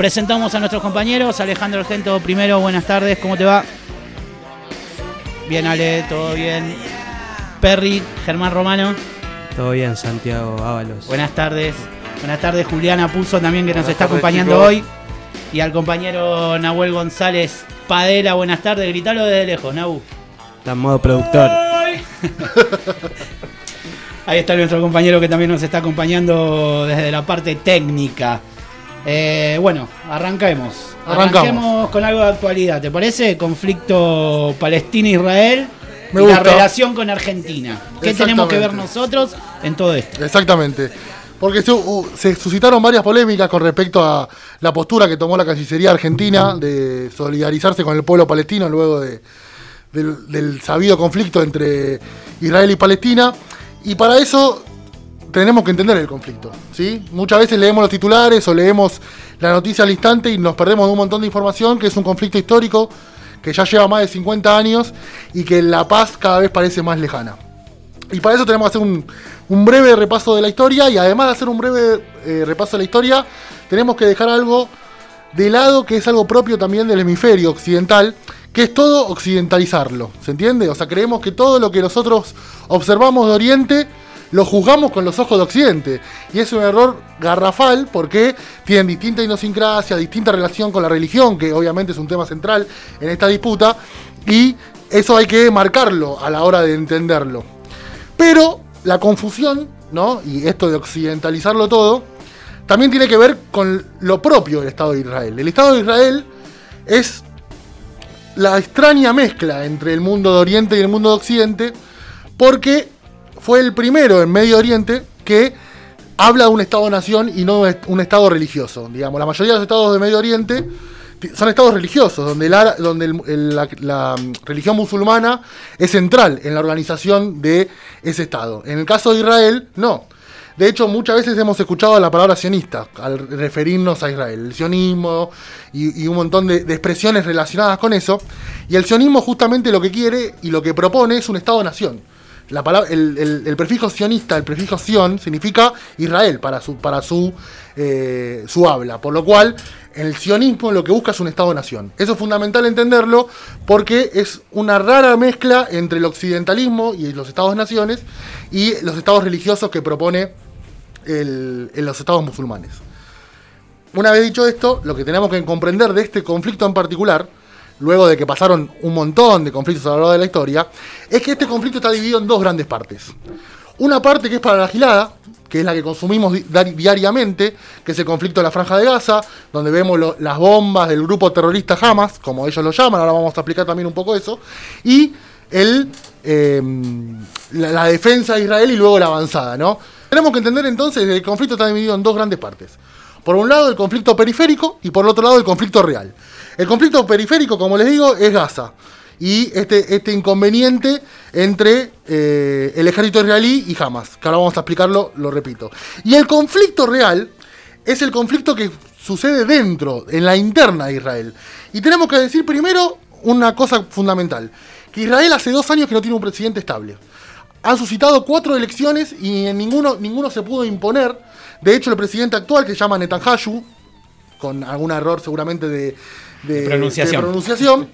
Presentamos a nuestros compañeros. Alejandro Argento primero, buenas tardes, ¿cómo te va? Bien, Ale, todo bien. Perry, Germán Romano. Todo bien, Santiago Ábalos. Buenas tardes. Buenas tardes, Juliana Puso también que nos está acompañando hoy. Y al compañero Nahuel González Padela, buenas tardes. Gritalo desde lejos, Nahu. Está en modo productor. Ahí está nuestro compañero que también nos está acompañando desde la parte técnica. Eh, bueno, arranquemos. Arranquemos con algo de actualidad. ¿Te parece? Conflicto Palestina-Israel. y la relación con Argentina. ¿Qué tenemos que ver nosotros en todo esto? Exactamente. Porque se, suscitaron varias polémicas con respecto a la postura que tomó la Cancillería Argentina de solidarizarse con el pueblo palestino luego del sabido conflicto entre Israel y Palestina. Y para eso tenemos que entender el conflicto. ¿sí? Muchas veces leemos los titulares o leemos la noticia al instante y nos perdemos de un montón de información que es un conflicto histórico que ya lleva más de 50 años y que la paz cada vez parece más lejana. Y para eso tenemos que hacer un, breve repaso de la historia y además de hacer un breve eh, repaso de la historia, tenemos que dejar algo de lado que es algo propio también del hemisferio occidental, que es todo occidentalizarlo. ¿Se entiende? O sea, creemos que todo lo que nosotros observamos de Oriente lo juzgamos con los ojos de Occidente. Y es un error garrafal porque tienen distinta idiosincrasia, distinta relación con la religión, que obviamente es un tema central en esta disputa, y eso hay que marcarlo a la hora de entenderlo. Pero la confusión, ¿no? Y esto de occidentalizarlo todo, también tiene que ver con lo propio del Estado de Israel. El Estado de Israel es la extraña mezcla entre el mundo de Oriente y el mundo de Occidente, porque fue el primero en Medio Oriente que habla de un Estado-nación y no un Estado religioso. Digamos, la mayoría de los estados de Medio Oriente son estados religiosos, donde, la, donde la, mm, religión musulmana es central en la organización de ese Estado. En el caso de Israel, no. De hecho, muchas veces hemos escuchado la palabra sionista al referirnos a Israel, el sionismo y, un montón de, de, expresiones relacionadas con eso. Y el sionismo justamente lo que quiere y lo que propone es un Estado-nación la palabra, el, prefijo sionista, el prefijo sion, significa Israel para su, para su, eh, su habla. Por lo cual, el sionismo lo que busca es un Estado-nación. Eso es fundamental entenderlo porque es una rara mezcla entre el occidentalismo y los Estados-naciones y los estados religiosos que propone el, en los estados musulmanes. Una vez dicho esto, lo que tenemos que comprender de este conflicto en particular luego de que pasaron un montón de conflictos a lo largo de la historia, es que este conflicto está dividido en dos grandes partes. Una parte que es para la gilada, que es la que consumimos diariamente, que es el conflicto de la Franja de Gaza, donde vemos las bombas del grupo terrorista Hamas, como ellos lo llaman, ahora vamos a explicar también un poco eso, y em, la, defensa de Israel y luego la avanzada, ¿no? Tenemos que entender entonces que el conflicto está dividido en dos grandes partes. Por un lado el conflicto periférico y por otro lado el conflicto real. El conflicto periférico, como les digo, es Gaza. Y este, este inconveniente entre eh, el ejército israelí y Hamas, que ahora vamos a explicarlo, lo repito. Y el conflicto real es el conflicto que sucede dentro, en la interna de Israel. Y tenemos que decir primero una cosa fundamental, que Israel hace dos años que no tiene un presidente estable. Han suscitado cuatro elecciones y en ninguno, ninguno se pudo imponer. De hecho, el presidente actual, que se llama Netanyahu, con algún error seguramente de, de, pronunciación.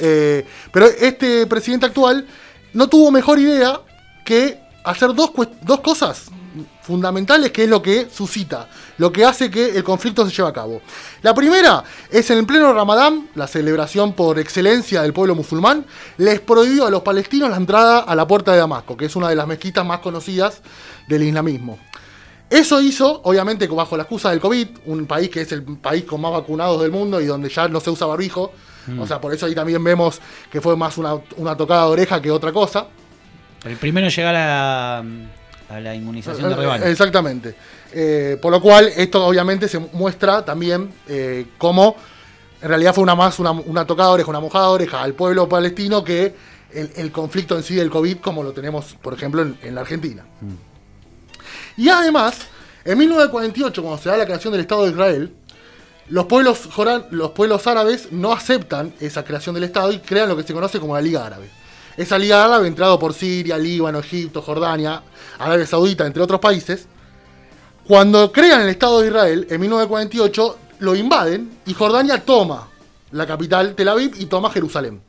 Eh, pero este presidente actual no tuvo mejor idea que hacer dos, dos cosas fundamentales que es lo que suscita, lo que hace que el conflicto se lleve a cabo. La primera es en el pleno Ramadán, la celebración por excelencia del pueblo musulmán, les prohibió a los palestinos la entrada a la puerta de Damasco, que es una de las mezquitas más conocidas del islamismo. Eso hizo, obviamente, bajo la excusa del COVID, un país que es el país con más vacunados del mundo y donde ya no se usa barbijo. Mm. O sea, por eso ahí también vemos que fue más una, tocada de oreja que otra cosa. El primero en llegar a, la inmunización de rebaño. Exactamente. Eh, por lo cual, esto obviamente se muestra también eh, cómo en realidad fue una más una, tocada de oreja, una mojada de oreja al pueblo palestino que el, conflicto en sí del COVID, como lo tenemos, por ejemplo, en, la Argentina. Mm. Y además, en 1948, cuando se da la creación del Estado de Israel, los pueblos, los pueblos árabes no aceptan esa creación del Estado y crean lo que se conoce como la Liga Árabe. Esa Liga Árabe, entrado por Siria, Líbano, Egipto, Jordania, Arabia Saudita, entre otros países, cuando crean el Estado de Israel, en 1948, lo invaden y Jordania toma la capital Tel Aviv y toma Jerusalén.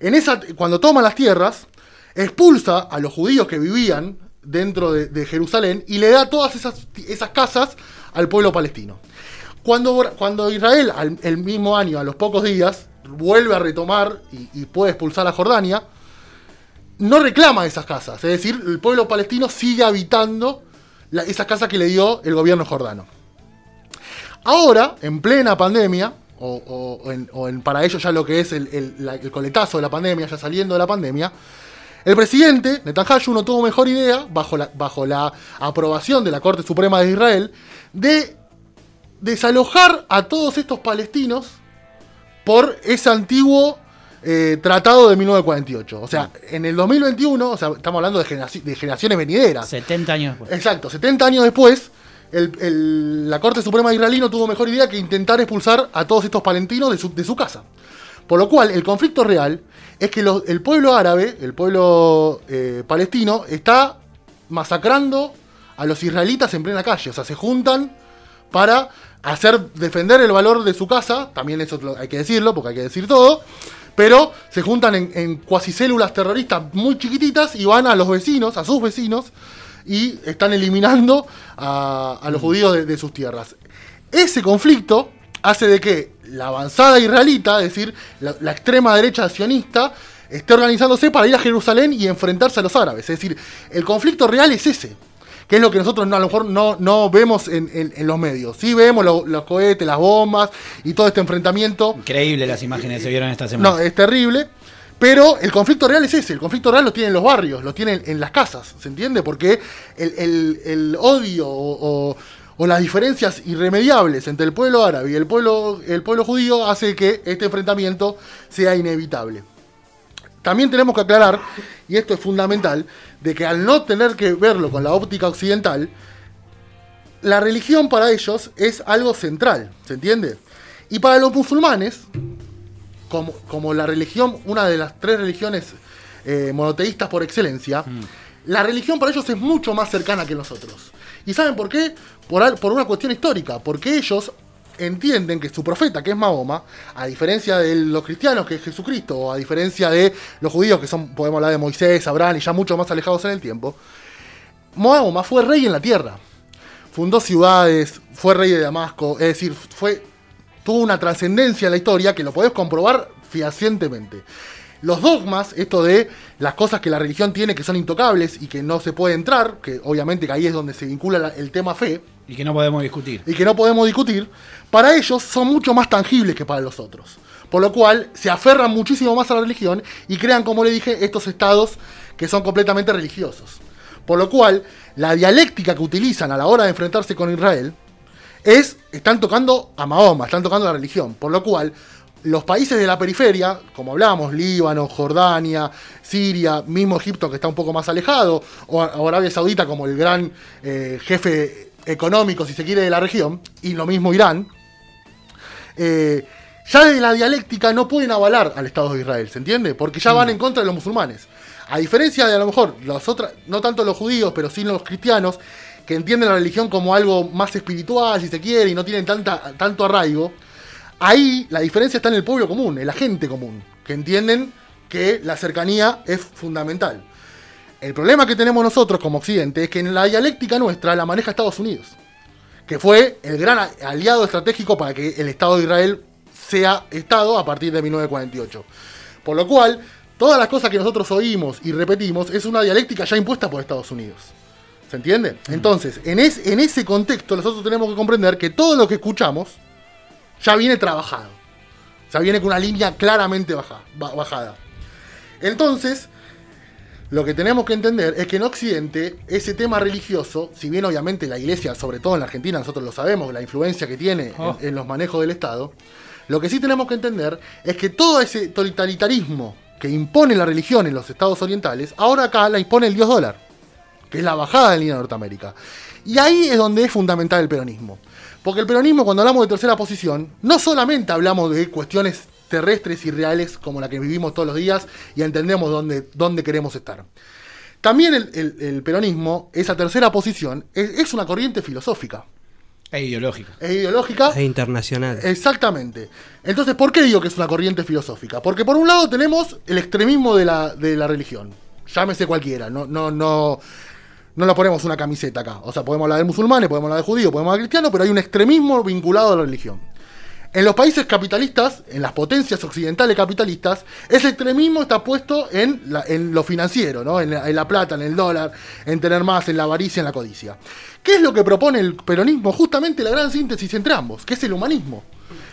En esa, cuando toma las tierras, expulsa a los judíos que vivían dentro de, Jerusalén y le da todas esas, esas, casas al pueblo palestino. Cuando, cuando Israel, el mismo año, a los pocos días, vuelve a retomar y, puede expulsar a Jordania, no reclama esas casas. Es decir, el pueblo palestino sigue habitando esas casas que le dio el gobierno jordano. Ahora, en plena pandemia, o, en, para ellos ya lo que es el, coletazo de la pandemia, ya saliendo de la pandemia, el presidente Netanyahu no tuvo mejor idea, bajo la, bajo la aprobación de la Corte Suprema de Israel, de desalojar a todos estos palestinos por ese antiguo eh, tratado de 1948. O sea, en el 2021, o sea, estamos hablando de, de generaciones venideras. 70 años después. Exacto, 70 años después, la Corte Suprema israelí no tuvo mejor idea que intentar expulsar a todos estos palestinos de su, casa. Por lo cual, el conflicto real es que el pueblo árabe, el pueblo eh, palestino, está masacrando a los israelitas en plena calle. O sea, se juntan para hacer defender el valor de su casa, también eso hay que decirlo, porque hay que decir todo, pero se juntan en, en cuasicélulas terroristas muy chiquititas y van a los vecinos, a sus vecinos, y están eliminando a, los judíos de, sus tierras. Ese conflicto hace de que la avanzada israelita, es decir, la, extrema derecha sionista, esté organizándose para ir a Jerusalén y enfrentarse a los árabes. Es decir, el conflicto real es ese que es lo que nosotros a lo mejor no, no vemos en, los medios. Sí vemos los cohetes, las bombas y todo este enfrentamiento. Increíble las imágenes que se vieron esta semana. No, es terrible. Pero el conflicto real es ese, el conflicto real lo tienen los barrios, lo tienen en las casas, ¿se entiende? Porque el, odio o, las diferencias irremediables entre el pueblo árabe y el pueblo, el pueblo judío hace que este enfrentamiento sea inevitable. También tenemos que aclarar, y esto es fundamental, de que al no tener que verlo con la óptica occidental, la religión para ellos es algo central, ¿se entiende? Y para los musulmanes, como, la religión, una de las tres religiones eh, monoteístas por excelencia, mm. la religión para ellos es mucho más cercana que nosotros. ¿Y saben por qué? Por, por una cuestión histórica, porque ellos entienden que su profeta, que es Mahoma, a diferencia de los cristianos, que es Jesucristo, o a diferencia de los judíos, que son, podemos hablar de Moisés, Abraham, y ya mucho más alejados en el tiempo, Mahoma fue rey en la tierra. Fundó ciudades, fue rey de Damasco, es decir, tuvo una trascendencia en la historia que lo podés comprobar fehacientemente. Los dogmas, esto de las cosas que la religión tiene que son intocables y que no se puede entrar, que obviamente que ahí es donde se vincula el tema fe. Y que no podemos discutir. Y que no podemos discutir, para ellos son mucho más tangibles que para los otros. Por lo cual se aferran muchísimo más a la religión y crean, como le dije, estos estados que son completamente religiosos. Por lo cual, la dialéctica que utilizan a la hora de enfrentarse con Israel es, están tocando a Mahoma, están tocando a la religión. Por lo cual, los países de la periferia, como hablábamos, Líbano, Jordania, Siria, mismo Egipto que está un poco más alejado, o Arabia Saudita como el gran eh, jefe económico, si se quiere, de la región, y lo mismo Irán, eh, ya de la dialéctica no pueden avalar al Estado de Israel, ¿se entiende? Porque ya van mm. en contra de los musulmanes. A diferencia de a lo mejor los otros, no tanto los judíos, pero sí los cristianos, que entienden la religión como algo más espiritual, si se quiere, y no tienen tanta, tanto arraigo, Ahí la diferencia está en el pueblo común, en la gente común, que entienden que la cercanía es fundamental. El problema que tenemos nosotros como Occidente es que en la dialéctica nuestra la maneja Estados Unidos, que fue el gran aliado estratégico para que el Estado de Israel sea Estado a partir de 1948. Por lo cual, todas las cosas que nosotros oímos y repetimos es una dialéctica ya impuesta por Estados Unidos. ¿Se entiende? Entonces, en, en ese contexto nosotros tenemos que comprender que todo lo que escuchamos, ya viene trabajado. Ya viene con una línea claramente bajada. Entonces, lo que tenemos que entender es que en Occidente ese tema religioso, si bien obviamente la iglesia, sobre todo en la Argentina, nosotros lo sabemos, la influencia que tiene en, oh. en, los manejos del Estado, lo que sí tenemos que entender es que todo ese totalitarismo que impone la religión en los estados orientales, ahora acá la impone el dios dólar, que es la bajada de línea de Norteamérica. Y ahí es donde es fundamental el peronismo. Porque el peronismo, cuando hablamos de tercera posición, no solamente hablamos de cuestiones terrestres y reales como la que vivimos todos los días y entendemos dónde, dónde queremos estar. También el, peronismo, esa tercera posición, es, una corriente filosófica. Es ideológica. Es ideológica. Es internacional. Exactamente. Entonces, ¿por qué digo que es una corriente filosófica? Porque por un lado tenemos el extremismo de la, de la religión. Llámese cualquiera. No, no, no, no lo ponemos una camiseta acá. O sea, podemos hablar de musulmanes, podemos hablar de judíos, podemos hablar de cristianos, pero hay un extremismo vinculado a la religión. En los países capitalistas, en las potencias occidentales capitalistas, ese extremismo está puesto en, en lo financiero, ¿no? En la, en la, plata, en el dólar, en tener más, en la avaricia, en la codicia. ¿Qué es lo que propone el peronismo? Justamente la gran síntesis entre ambos, que es el humanismo.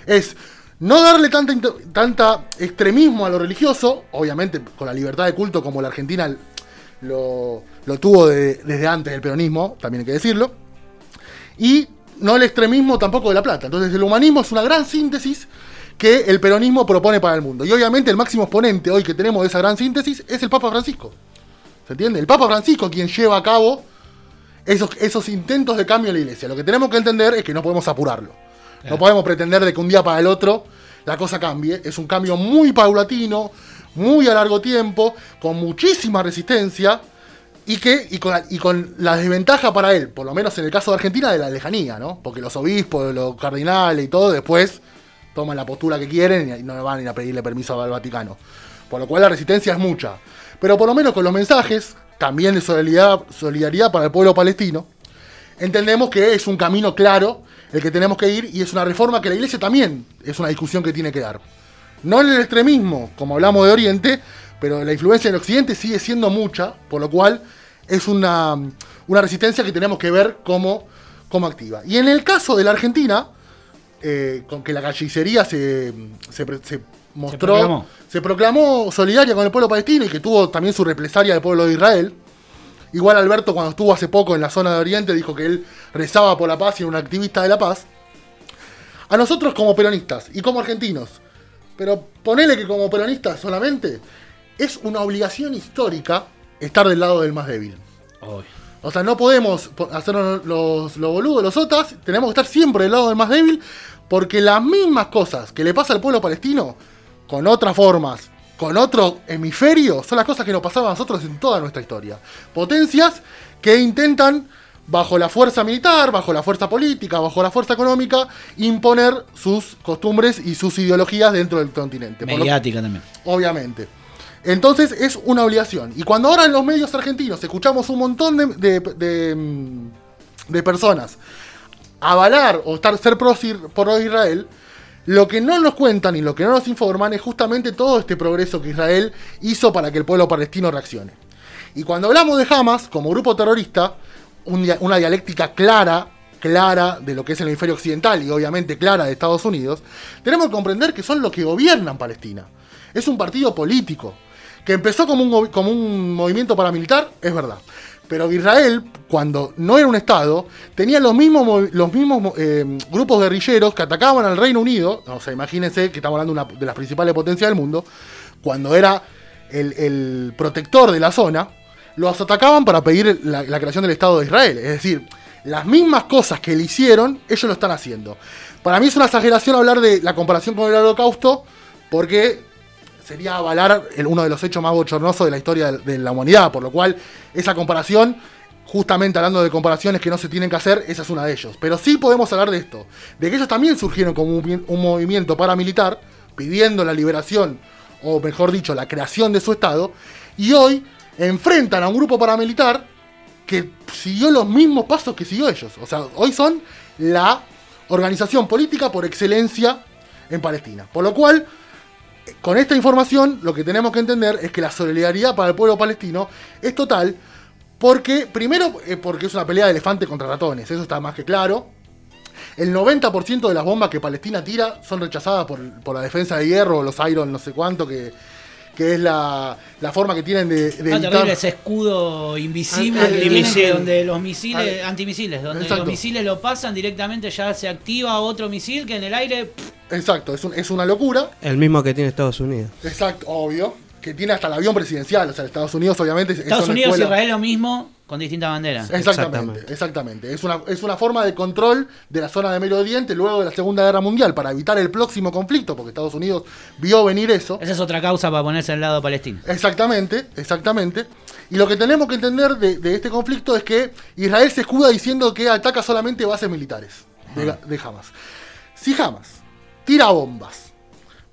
Es no darle tanta, tanta extremismo a lo religioso, obviamente con la libertad de culto como la Argentina lo, lo tuvo de, desde antes del peronismo, también hay que decirlo, y no el extremismo tampoco de la plata. Entonces el humanismo es una gran síntesis que el peronismo propone para el mundo. Y obviamente el máximo exponente hoy que tenemos de esa gran síntesis es el Papa Francisco. ¿Se entiende? El Papa Francisco quien lleva a cabo esos, esos intentos de cambio en la iglesia. Lo que tenemos que entender es que no podemos apurarlo. No podemos pretender de que un día para el otro la cosa cambie. Es un cambio muy paulatino, muy a largo tiempo, con muchísima resistencia y que y con, y con, la, desventaja para él, por lo menos en el caso de Argentina, de la lejanía, ¿no? Porque los obispos, los cardinales y todo, después toman la postura que quieren y no van a a pedirle permiso al Vaticano. Por lo cual la resistencia es mucha. Pero por lo menos con los mensajes, también de solidaridad, solidaridad para el pueblo palestino, entendemos que es un camino claro el que tenemos que ir y es una reforma que la iglesia también es una discusión que tiene que dar. No en el extremismo, como hablamos de Oriente, pero la influencia del Occidente sigue siendo mucha, por lo cual es una, una resistencia que tenemos que ver cómo, cómo, activa. Y en el caso de la Argentina, eh, con que la cancillería se, se, se mostró, se proclamó. se proclamó solidaria con el pueblo palestino y que tuvo también su represalia del pueblo de Israel. Igual Alberto cuando estuvo hace poco en la zona de Oriente dijo que él rezaba por la paz y era un activista de la paz. A nosotros como peronistas y como argentinos, pero ponele que como peronistas solamente, es una obligación histórica estar del lado del más débil. O sea, no podemos hacernos los, los boludos, los otras, tenemos que estar siempre del lado del más débil, porque las mismas cosas que le pasa al pueblo palestino, con otras formas, con otro hemisferio, son las cosas que nos pasaban a nosotros en toda nuestra historia. Potencias que intentan, bajo la fuerza militar, bajo la fuerza política, bajo la fuerza económica, imponer sus costumbres y sus ideologías dentro del continente. Mediática lo, también. Obviamente. Entonces es una obligación. Y cuando ahora en los medios argentinos escuchamos un montón de, de, de personas avalar o estar, ser pro, pro Israel, lo que no nos cuentan y lo que no nos informan es justamente todo este progreso que Israel hizo para que el pueblo palestino reaccione. Y cuando hablamos de Hamas como grupo terrorista, un, una dialéctica clara, clara de lo que es el hemisferio occidental y obviamente clara de Estados Unidos, tenemos que comprender que son los que gobiernan Palestina. Es un partido político que empezó como un, como un movimiento paramilitar, es verdad. Pero Israel, cuando no era un Estado, tenía los mismos, los mismos eh, grupos guerrilleros que atacaban al Reino Unido. O sea, imagínense que estamos hablando de, una, de las principales potencias del mundo. Cuando era el, el, protector de la zona, los atacaban para pedir la, la creación del Estado de Israel. Es decir, las mismas cosas que le hicieron, ellos lo están haciendo. Para mí es una exageración hablar de la comparación con el Holocausto, porque sería avalar uno de los hechos más bochornosos de la historia de, de, la humanidad, por lo cual esa comparación, justamente hablando de comparaciones que no se tienen que hacer, esa es una de ellos. Pero sí podemos hablar de esto, de que ellos también surgieron como un, un movimiento paramilitar, pidiendo la liberación, o mejor dicho, la creación de su Estado, y hoy enfrentan a un grupo paramilitar que siguió los mismos pasos que siguió ellos. O sea, hoy son la organización política por excelencia en Palestina. Por lo cual, con esta información lo que tenemos que entender es que la solidaridad para el pueblo palestino es total, porque primero eh, porque es una pelea de elefante contra ratones, eso está más que claro. El 90% de las bombas que Palestina tira son rechazadas por, por la defensa de hierro, los Iron, no sé cuánto, que, que es la, la, forma que tienen de, de ah, terrible, ese escudo invisible Ah, que antimisil. tienen que donde los misiles Ah, antimisiles donde exacto. los misiles lo pasan directamente ya se activa otro misil que en el aire pff, Exacto, es, un- es una locura. El mismo que tiene Estados Unidos. Exacto, obvio. Que tiene hasta el avión presidencial. O sea, Estados Unidos, obviamente. es Estados Unidos y Israel lo mismo con distintas banderas Exactamente, Exactamente. exactamente. Es una, es una forma de control de la zona de Medio Oriente luego de la Segunda Guerra Mundial para evitar el próximo conflicto, porque Estados Unidos vio venir eso. esa es otra causa para ponerse al lado palestino Exactamente, exactamente. Y lo que tenemos que entender de, de este conflicto es que Israel se escuda diciendo que ataca solamente bases militares. de, de Hamas. Si Hamas tira bombas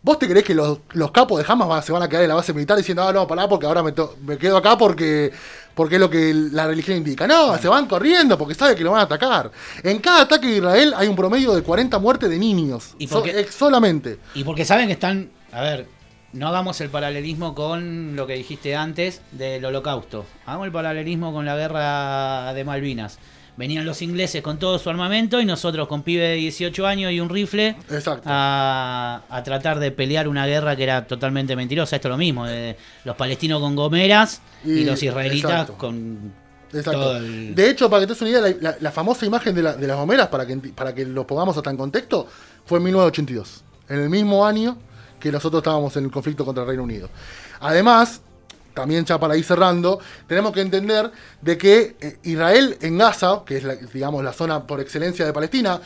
¿Vos te creés que los, capos de Hamas se van a quedar en la base militar diciendo, ah, no, pará, porque ahora me, me quedo acá porque, porque es lo que la religión indica? No, se van corriendo porque sabe que lo van a atacar. En cada ataque de Israel hay un promedio de 40 muertes de niños. ¿Y solamente. Y porque saben que están. A ver, no hagamos el paralelismo con lo que dijiste antes del holocausto. Hagamos el paralelismo con la guerra de Malvinas venían los ingleses con todo su armamento y nosotros con pibe de 18 años y un rifle a, tratar de pelear una guerra que era totalmente mentirosa. Esto es lo mismo, los palestinos con gomeras y, los israelitas con... Exacto. De hecho, para que te des una idea, la, famosa imagen de, las gomeras, para que, para que lo pongamos hasta en contexto, fue en 1982, en el mismo año que nosotros estábamos en el conflicto contra el Reino Unido. Además, también ya para ir cerrando, tenemos que entender de que eh, Israel en Gaza, que es digamos la zona por excelencia de Palestina,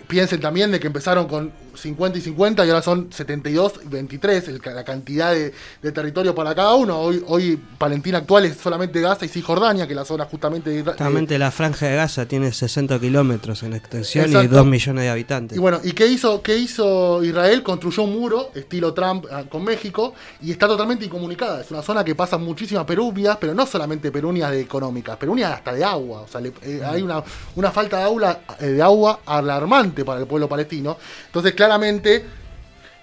piensen también de que empezaron con 50 y 50 y ahora son 72 y 23, la cantidad de, territorio para cada uno. Hoy, hoy Palentina actual es solamente Gaza y Cisjordania, que la zona justamente de Justamente la franja de Gaza tiene 60 kilómetros en extensión y 2 millones de habitantes. Y bueno, ¿y qué hizo, qué hizo Israel? Construyó un muro, estilo Trump ah, con México, y está totalmente incomunicada. Es una zona que pasa muchísimas perunias, pero no solamente perunias de económicas, perunias hasta de agua. O sea, eh, hay una, una falta de, aula, eh, de agua alarmante para el pueblo palestino. Entonces, claramente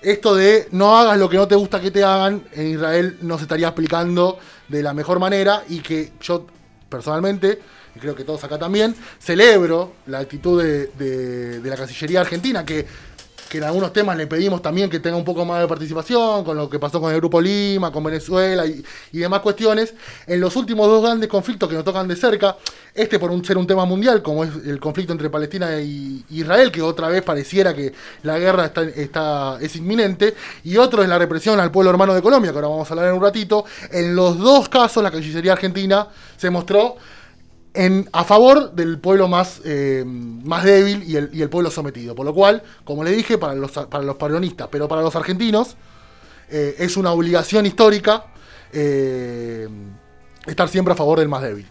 esto de no hagas lo que no te gusta que te hagan, en Israel no se estaría explicando de la mejor manera y que yo personalmente, y creo que todos acá también, celebro la actitud de, de la Cancillería Argentina, que que en algunos temas le pedimos también que tenga un poco más de participación, con lo que pasó con el Grupo Lima, con Venezuela y, demás cuestiones. En los últimos dos grandes conflictos que nos tocan de cerca, este por un, ser un tema mundial, como es el conflicto entre Palestina e Israel, que otra vez pareciera que la guerra está, está, es inminente, y otro es la represión al pueblo hermano de Colombia, que ahora vamos a hablar en un ratito. En los dos casos, la Cancillería Argentina se mostró en, a favor del pueblo más, eh, más débil y el, y el, pueblo sometido. Por lo cual, como le dije, para los, para los peronistas, pero para los argentinos, eh, es una obligación histórica eh, estar siempre a favor del más débil.